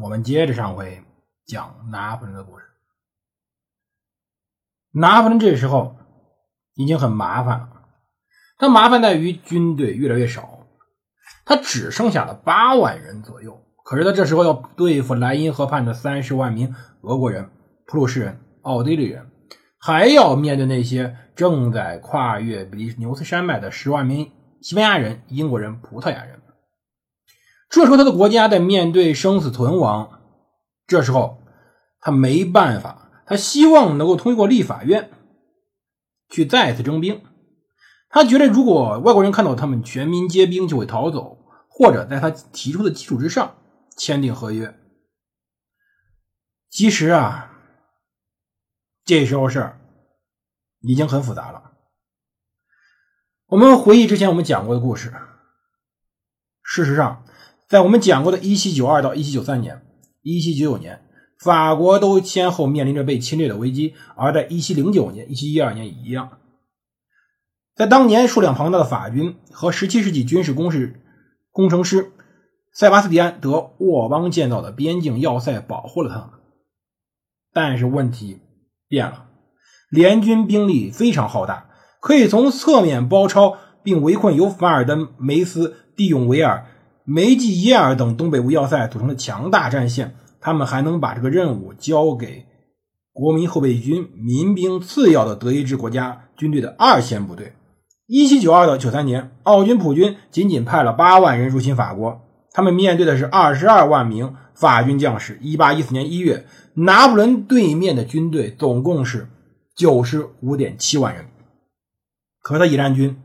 我们接着上回讲拿破仑的故事。拿破仑这时候已经很麻烦了。他麻烦在于军队越来越少，他只剩下了八万人左右。可是他这时候要对付莱茵河畔的三十万名俄国人、普鲁士人、奥地利人，还要面对那些正在跨越比利牛斯山脉的十万名西班牙人、英国人、葡萄牙人。这时候他的国家在面对生死存亡，这时候他没办法，他希望能够通过立法院去再次征兵。他觉得，如果外国人看到他们全民皆兵，就会逃走，或者在他提出的基础之上签订合约。其实啊，这时候事儿已经很复杂了。我们回忆之前我们讲过的故事，事实上，在我们讲过的1792到1793年、1799年，法国都先后面临着被侵略的危机，而在1709年、1712年也一样。在当年数量庞大的法军和17世纪军事工事工程师塞巴斯蒂安·德沃邦建造的边境要塞保护了他们，但是问题变了，联军兵力非常浩大，可以从侧面包抄并围困由凡尔登、梅斯、蒂永维尔、梅济耶尔等东北部要塞组成的强大战线。他们还能把这个任务交给国民后备军民兵次要的德意志国家军队的二线部队。一七九二到九三年，奥军普军仅仅派了八万人入侵法国，他们面对的是二十二万名法军将士。一八一四年一月，拿破仑对面的军队总共是九十五点七万人，可他野战军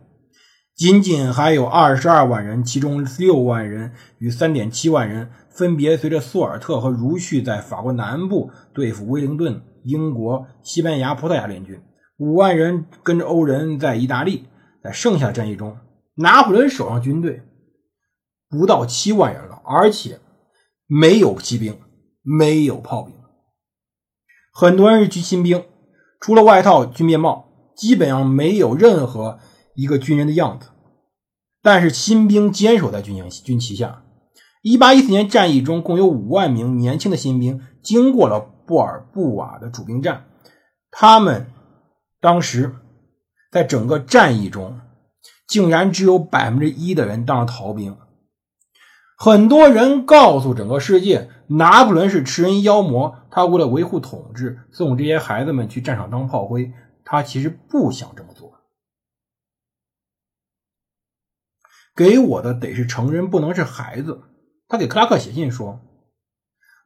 仅仅还有二十二万人，其中六万人与三点七万人分别随着苏尔特和如旭在法国南部对付威灵顿、英国、西班牙、葡萄牙联军，五万人跟着欧人在意大利。在剩下的战役中，拿破仑手上军队不到七万人了，而且没有骑兵，没有炮兵。很多人是军新兵，除了外套、军面帽，基本上没有任何一个军人的样子。但是新兵坚守在军营军旗下。一八一四年战役中，共有五万名年轻的新兵经过了布尔布瓦的主兵站，他们当时。在整个战役中，竟然只有百分之一的人当了逃兵。很多人告诉整个世界，拿破仑是吃人妖魔，他为了维护统治，送这些孩子们去战场当炮灰。他其实不想这么做。给我的得是成人，不能是孩子。他给克拉克写信说：“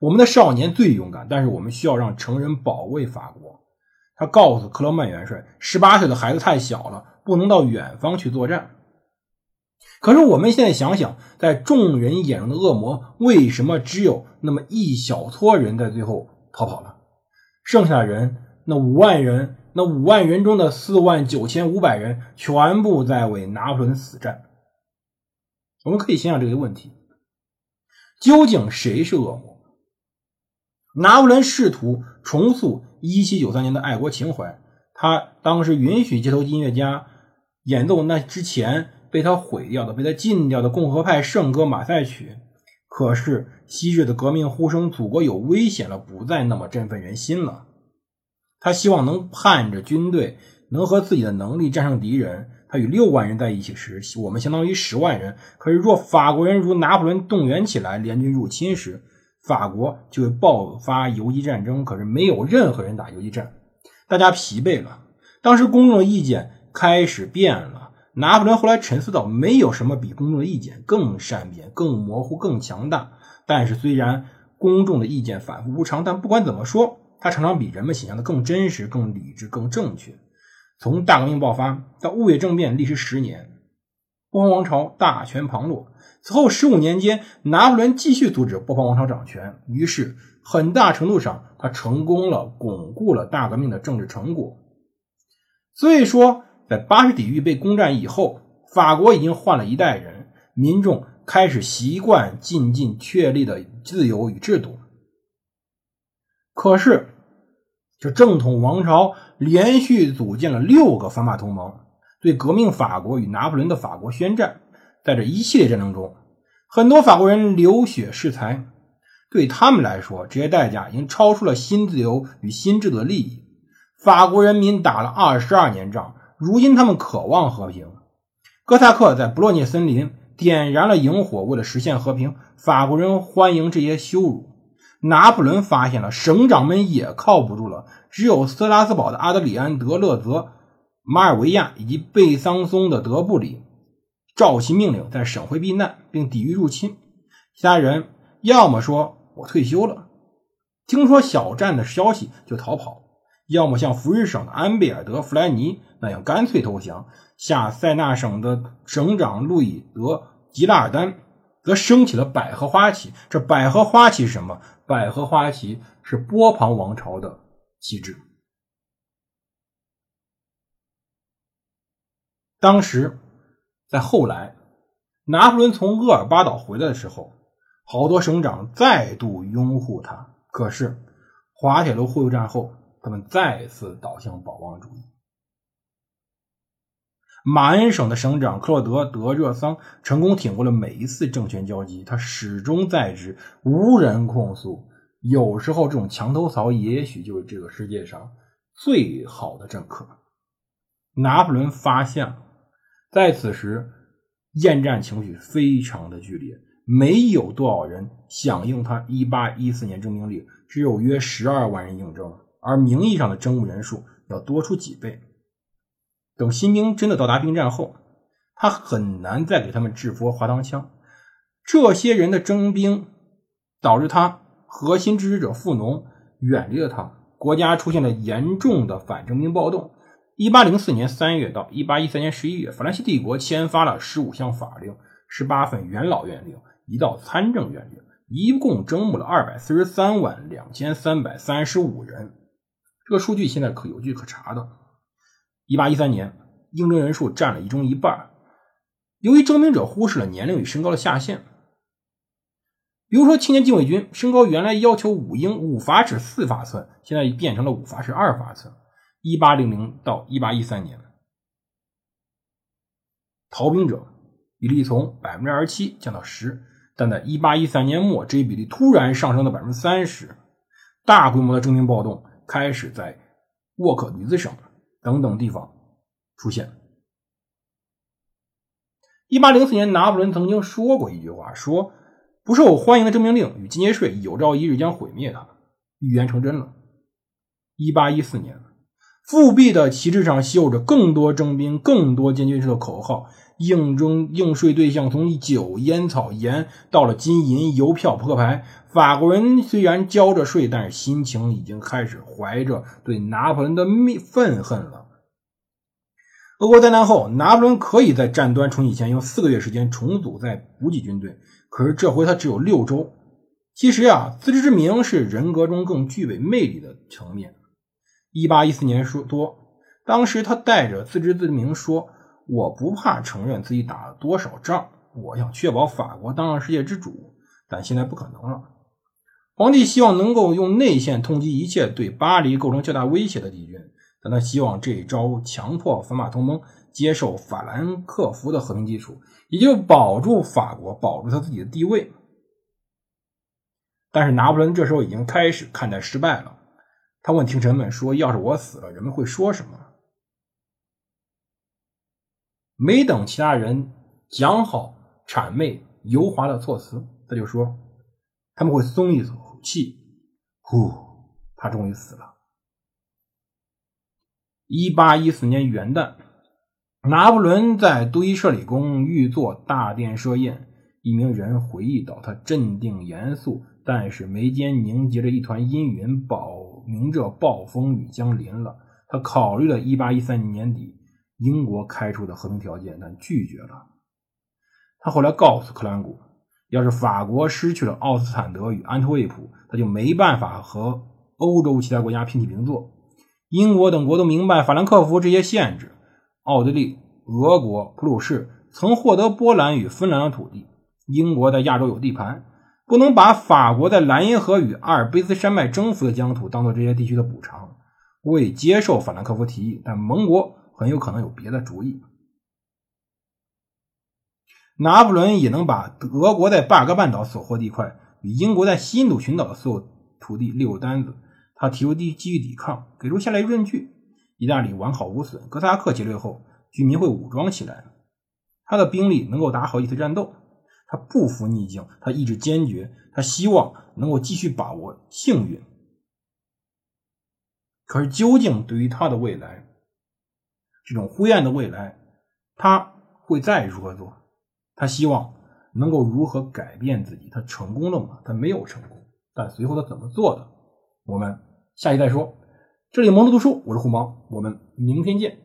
我们的少年最勇敢，但是我们需要让成人保卫法国。”他告诉克罗曼元帅：“十八岁的孩子太小了，不能到远方去作战。”可是我们现在想想，在众人眼中的恶魔，为什么只有那么一小撮人在最后逃跑了？剩下的人，那五万人，那五万人中的四万九千五百人，全部在为拿破仑死战。我们可以想想这个问题：究竟谁是恶魔？拿破仑试图重塑1793年的爱国情怀，他当时允许街头音乐家演奏那之前被他毁掉的、被他禁掉的共和派圣歌《马赛曲》。可是昔日的革命呼声“祖国有危险了”不再那么振奋人心了。他希望能盼着军队能和自己的能力战胜敌人。他与六万人在一起时，我们相当于十万人。可是若法国人如拿破仑动员起来，联军入侵时，法国就会爆发游击战争，可是没有任何人打游击战，大家疲惫了。当时公众的意见开始变了。拿破仑后来沉思到，没有什么比公众的意见更善变、更模糊、更强大。但是虽然公众的意见反复无常，但不管怎么说，它常常比人们想象的更真实、更理智、更正确。从大革命爆发到雾月政变，历时十年，波旁王朝大权旁落。此后十五年间，拿破仑继续阻止波旁王朝掌权，于是很大程度上他成功了，巩固了大革命的政治成果。所以说，在巴士底狱被攻占以后，法国已经换了一代人，民众开始习惯渐进确立的自由与制度。可是，这正统王朝连续组建了六个反法同盟，对革命法国与拿破仑的法国宣战。在这一系列战争中，很多法国人流血誓财，对他们来说，这些代价已经超出了新自由与新制度的利益。法国人民打了二十二年仗，如今他们渴望和平。哥萨克在布洛涅森林点燃了萤火，为了实现和平。法国人欢迎这些羞辱。拿破仑发现了省长们也靠不住了，只有斯拉斯堡的阿德里安·德勒泽、马尔维亚以及贝桑松的德布里。召集命令在省会避难，并抵御入侵。其他人要么说我退休了，听说小战的消息就逃跑；要么像福日省的安贝尔德·弗莱尼那样干脆投降。下塞纳省的省长路易德·吉拉尔丹则升起了百合花旗。这百合花旗是什么？百合花旗是波旁王朝的旗帜。当时。在后来，拿破仑从厄尔巴岛回来的时候，好多省长再度拥护他。可是，滑铁卢会战后，他们再次倒向保王主义。马恩省的省长克洛德·德热桑成功挺过了每一次政权交集，他始终在职，无人控诉。有时候，这种墙头草也许就是这个世界上最好的政客。拿破仑发现了。在此时，厌战情绪非常的剧烈，没有多少人响应他1814年征兵令，只有约12万人应征，而名义上的征募人数要多出几倍。等新兵真的到达兵站后，他很难再给他们制服滑膛枪。这些人的征兵导致他核心支持者富农远离了他，国家出现了严重的反征兵暴动。一八零四年三月到一八一三年十一月，法兰西帝国签发了十五项法令、十八份元老院令、一道参政院令，一共征募了二百四十三万两千三百三十五人。这个数据现在可有据可查的。一八一三年，应征人数占了一中一半。由于征兵者忽视了年龄与身高的下限，比如说青年禁卫军身高原来要求五英五法尺四法寸，现在变成了五法尺二法寸。一八零零到一八一三年，逃兵者比例从百分之二十七降到十，但在一八一三年末，这一比例突然上升到百分之三十，大规模的征兵暴动开始在沃克吕兹省等等地方出现。一八零四年，拿破仑曾经说过一句话：“说不受欢迎的征兵令与间接税有朝一日将毁灭它。”预言成真了。一八一四年。复辟的旗帜上绣着“更多征兵、更多监军制”的口号，应征应税对象从酒、烟草、盐到了金银、邮票、扑克牌。法国人虽然交着税，但是心情已经开始怀着对拿破仑的愤恨了。俄国灾难后，拿破仑可以在战端重启前用四个月时间重组再补给军队，可是这回他只有六周。其实啊，自知之明是人格中更具备魅力的层面。一八一四年说多，当时他带着自知之明说：“我不怕承认自己打了多少仗，我想确保法国当上世界之主，但现在不可能了。”皇帝希望能够用内线通缉一切对巴黎构成较大威胁的敌军，但他希望这一招强迫反法同盟接受法兰克福的和平基础，也就保住法国，保住他自己的地位。但是拿破仑这时候已经开始看待失败了。他问听臣们说：“要是我死了，人们会说什么？”没等其他人讲好谄媚油滑的措辞，他就说：“他们会松一口气。”呼，他终于死了。一八一四年元旦，拿破仑在杜伊舍里宫御座大殿设宴。一名人回忆到：“他镇定严肃，但是眉间凝结着一团阴云，保。”明着暴风雨将临了，他考虑了1813年年底英国开出的和平条件，但拒绝了。他后来告诉克兰古，要是法国失去了奥斯坦德与安特卫普，他就没办法和欧洲其他国家平起平坐。英国等国都明白法兰克福这些限制。奥地利、俄国、普鲁士曾获得波兰与芬兰的土地，英国在亚洲有地盘，不能把法国在莱茵河与阿尔卑斯山脉征服的疆土当做这些地区的补偿。未接受法兰克福提议，但盟国很有可能有别的主意。拿破仑也能把德国在巴格半岛所获地块与英国在西印度群岛的所有土地列入单子。他提出地基于抵抗，给出下列论据：意大利完好无损，哥萨克劫掠后，居民会武装起来，他的兵力能够打好一次战斗。他不服逆境，他意志坚决，他希望能够继续把握幸运。可是，究竟对于他的未来，这种灰暗的未来，他会再如何做？他希望能够如何改变自己？他成功了吗？他没有成功，但随后他怎么做的？我们下期再说。这里蒙读读书，我是胡毛，我们明天见。